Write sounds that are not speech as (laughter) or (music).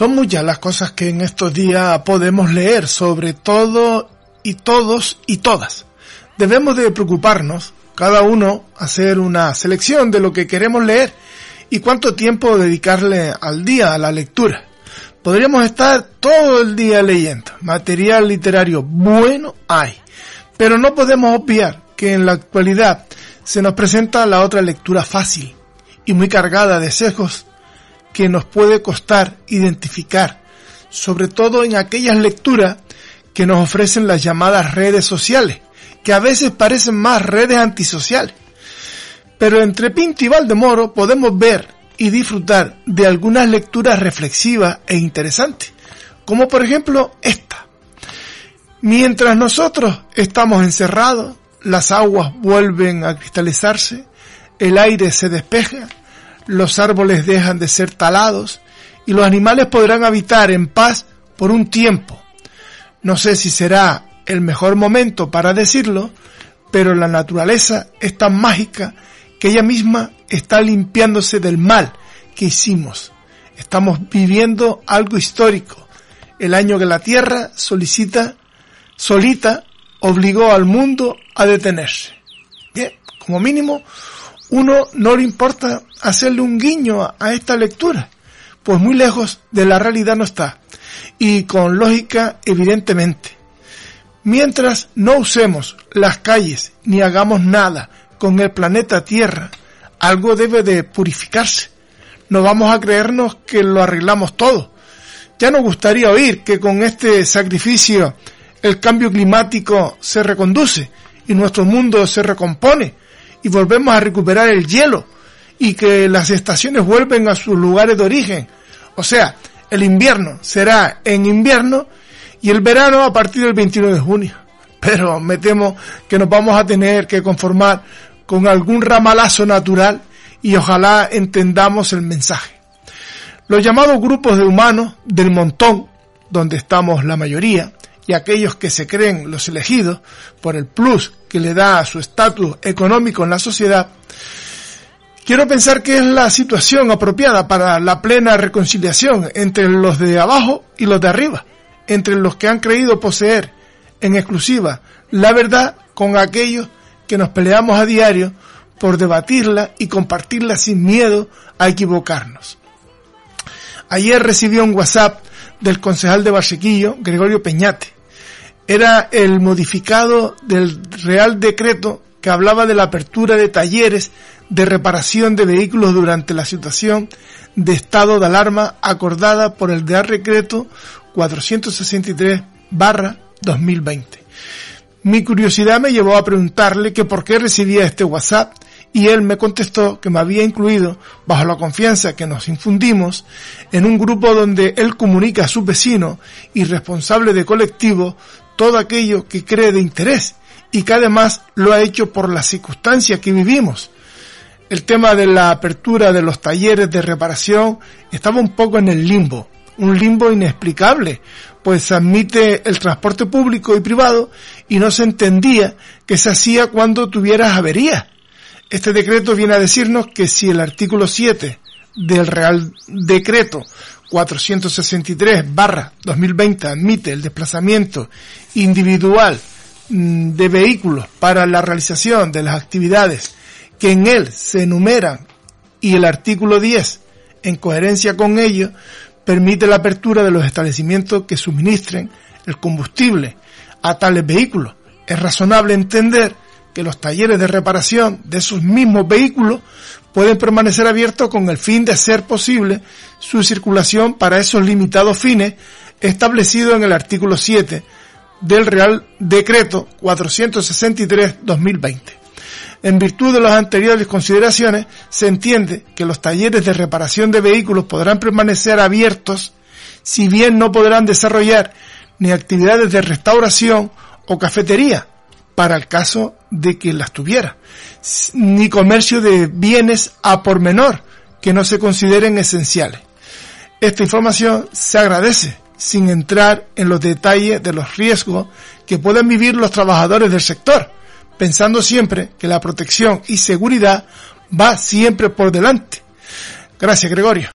Son muchas las cosas que en estos días podemos leer sobre todo y todos y todas. Debemos de preocuparnos, cada uno, hacer una selección de lo que queremos leer y cuánto tiempo dedicarle al día a la lectura. Podríamos estar todo el día leyendo. Material literario bueno hay. Pero no podemos obviar que en la actualidad se nos presenta la otra lectura fácil y muy cargada de sesgos que nos puede costar identificar, sobre todo en aquellas lecturas que nos ofrecen las llamadas redes sociales, que a veces parecen más redes antisociales. Pero entre Pinto y Valdemoro podemos ver y disfrutar de algunas lecturas reflexivas e interesantes, como por ejemplo esta. Mientras nosotros estamos encerrados, las aguas vuelven a cristalizarse, el aire se despeja, los árboles dejan de ser talados y los animales podrán habitar en paz por un tiempo. No sé si será el mejor momento para decirlo, pero la naturaleza es tan mágica que ella misma está limpiándose del mal que hicimos. Estamos viviendo algo histórico, el año que la Tierra solicita, solita, obligó al mundo a detenerse. Bien, como mínimo, uno no le importa hacerle un guiño a, esta lectura, pues muy lejos de la realidad no está, y con lógica evidentemente. Mientras no usemos las calles ni hagamos nada con el planeta Tierra, algo debe de purificarse. No vamos a creernos que lo arreglamos todo. Ya nos gustaría oír que con este sacrificio el cambio climático se reconduce y nuestro mundo se recompone y volvemos a recuperar el hielo y que las estaciones vuelven a sus lugares de origen. O sea, el invierno será en invierno y el verano a partir del 21 de junio. (laughs) Pero me temo que nos vamos a tener que conformar con algún ramalazo natural y ojalá entendamos el mensaje. Los llamados grupos de humanos del montón, donde estamos la mayoría, y aquellos que se creen los elegidos por el plus que le da a su estatus económico en la sociedad, quiero pensar que es la situación apropiada para la plena reconciliación entre los de abajo y los de arriba, entre los que han creído poseer en exclusiva la verdad con aquellos que nos peleamos a diario por debatirla y compartirla sin miedo a equivocarnos. Ayer recibí un WhatsApp del concejal de Barsequillo, Gregorio Peñate, era el modificado del Real Decreto que hablaba de la apertura de talleres de reparación de vehículos durante la situación de estado de alarma acordada por el Real Decreto 463 barra 2020. Mi curiosidad me llevó a preguntarle que por qué recibía este WhatsApp y él me contestó que me había incluido, bajo la confianza que nos infundimos, en un grupo donde él comunica a sus vecinos y responsable de colectivo todo aquello que cree de interés y que además lo ha hecho por las circunstancias que vivimos. El tema de la apertura de los talleres de reparación estaba un poco en el limbo, un limbo inexplicable, pues admite el transporte público y privado y no se entendía que se hacía cuando tuvieras avería. Este decreto viene a decirnos que si el artículo 7 del Real Decreto 463 barra 2020 admite el desplazamiento individual mm, de vehículos para la realización de las actividades que en él se enumeran y el artículo 10 en coherencia con ello permite la apertura de los establecimientos que suministren el combustible a tales vehículos. Es razonable entender que los talleres de reparación de esos mismos vehículos pueden permanecer abiertos con el fin de hacer posible su circulación para esos limitados fines establecidos en el artículo 7 del Real Decreto 463-2020. En virtud de las anteriores consideraciones, se entiende que los talleres de reparación de vehículos podrán permanecer abiertos si bien no podrán desarrollar ni actividades de restauración o cafetería, para el caso de que las tuviera, ni comercio de bienes a por menor que no se consideren esenciales. Esta información se agradece sin entrar en los detalles de los riesgos que pueden vivir los trabajadores del sector, pensando siempre que la protección y seguridad va siempre por delante. Gracias, Gregorio.